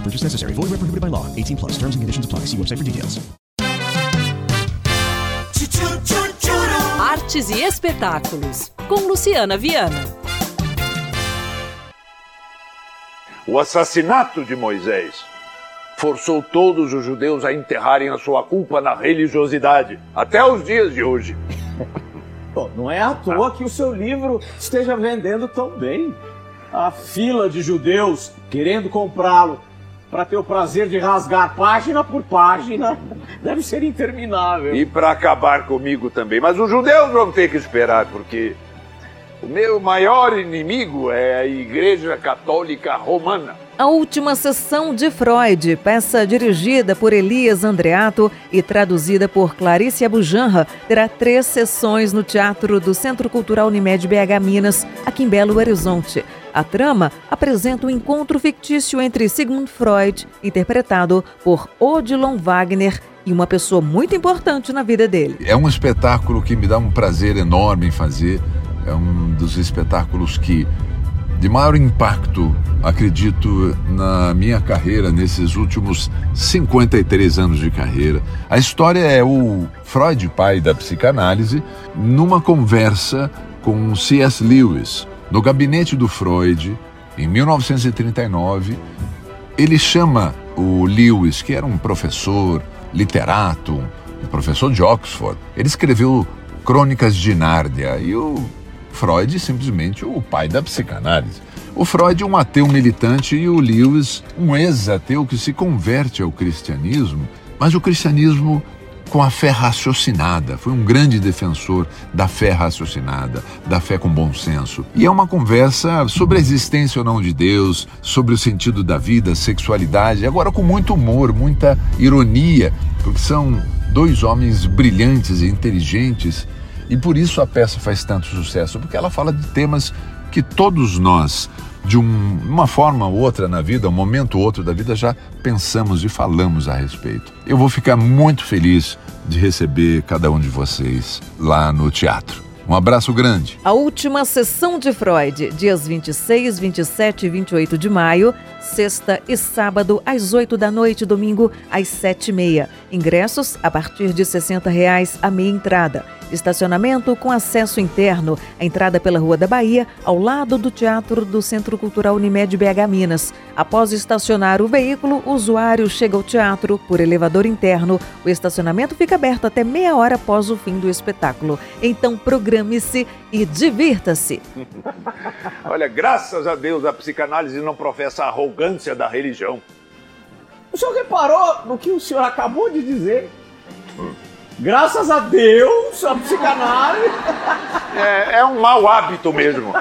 No purchase necessary. Void where prohibited by law. 18 plus. Terms and conditions apply. See website for details. Artes e espetáculos com Luciana Viana. O assassinato de Moisés forçou todos os judeus a enterrarem a sua culpa na religiosidade, até os dias de hoje. Bom, não é à toa que o seu livro esteja vendendo tão bem. A fila de judeus querendo comprá-lo para ter o prazer de rasgar página por página deve ser interminável. E para acabar comigo também. Mas os judeus vão ter que esperar, porque o meu maior inimigo é a Igreja Católica Romana. A última sessão de Freud, peça dirigida por Elias Andreato e traduzida por Clarice Abujanra, terá três sessões no Teatro do Centro Cultural Unimed BH Minas, aqui em Belo Horizonte. A trama apresenta um encontro fictício entre Sigmund Freud, interpretado por Odilon Wagner, e uma pessoa muito importante na vida dele. É um espetáculo que me dá um prazer enorme em fazer. É um dos espetáculos que de maior impacto, acredito, na minha carreira nesses últimos 53 anos de carreira. A história é o Freud, pai da psicanálise, numa conversa com C.S. Lewis, no gabinete do Freud, em 1939. Ele chama o Lewis, que era um professor, literato, um professor de Oxford. Ele escreveu Crônicas de Nárnia e o Freud simplesmente o pai da psicanálise. O Freud é um ateu militante e o Lewis um ex-ateu que se converte ao cristianismo, mas o cristianismo com a fé raciocinada. Foi um grande defensor da fé raciocinada, da fé com bom senso. E é uma conversa sobre a existência ou não de Deus, sobre o sentido da vida, sexualidade, agora com muito humor, muita ironia, porque são dois homens brilhantes e inteligentes e por isso a peça faz tanto sucesso, porque ela fala de temas que todos nós, de um, uma forma ou outra na vida, um momento ou outro da vida, já pensamos e falamos a respeito. Eu vou ficar muito feliz de receber cada um de vocês lá no teatro. Um abraço grande. A última sessão de Freud, dias 26, 27 e 28 de maio, sexta e sábado, às 8 da noite, domingo, às 7 e meia. Ingressos a partir de 60 reais a meia entrada. Estacionamento com acesso interno. A entrada pela Rua da Bahia, ao lado do Teatro do Centro Cultural Unimed BH Minas. Após estacionar o veículo, o usuário chega ao teatro por elevador interno. O estacionamento fica aberto até meia hora após o fim do espetáculo. Então programe-se e divirta-se. Olha, graças a Deus a psicanálise não professa a arrogância da religião. O senhor reparou no que o senhor acabou de dizer? Graças a Deus, a psicanálise. É, é um mau hábito mesmo.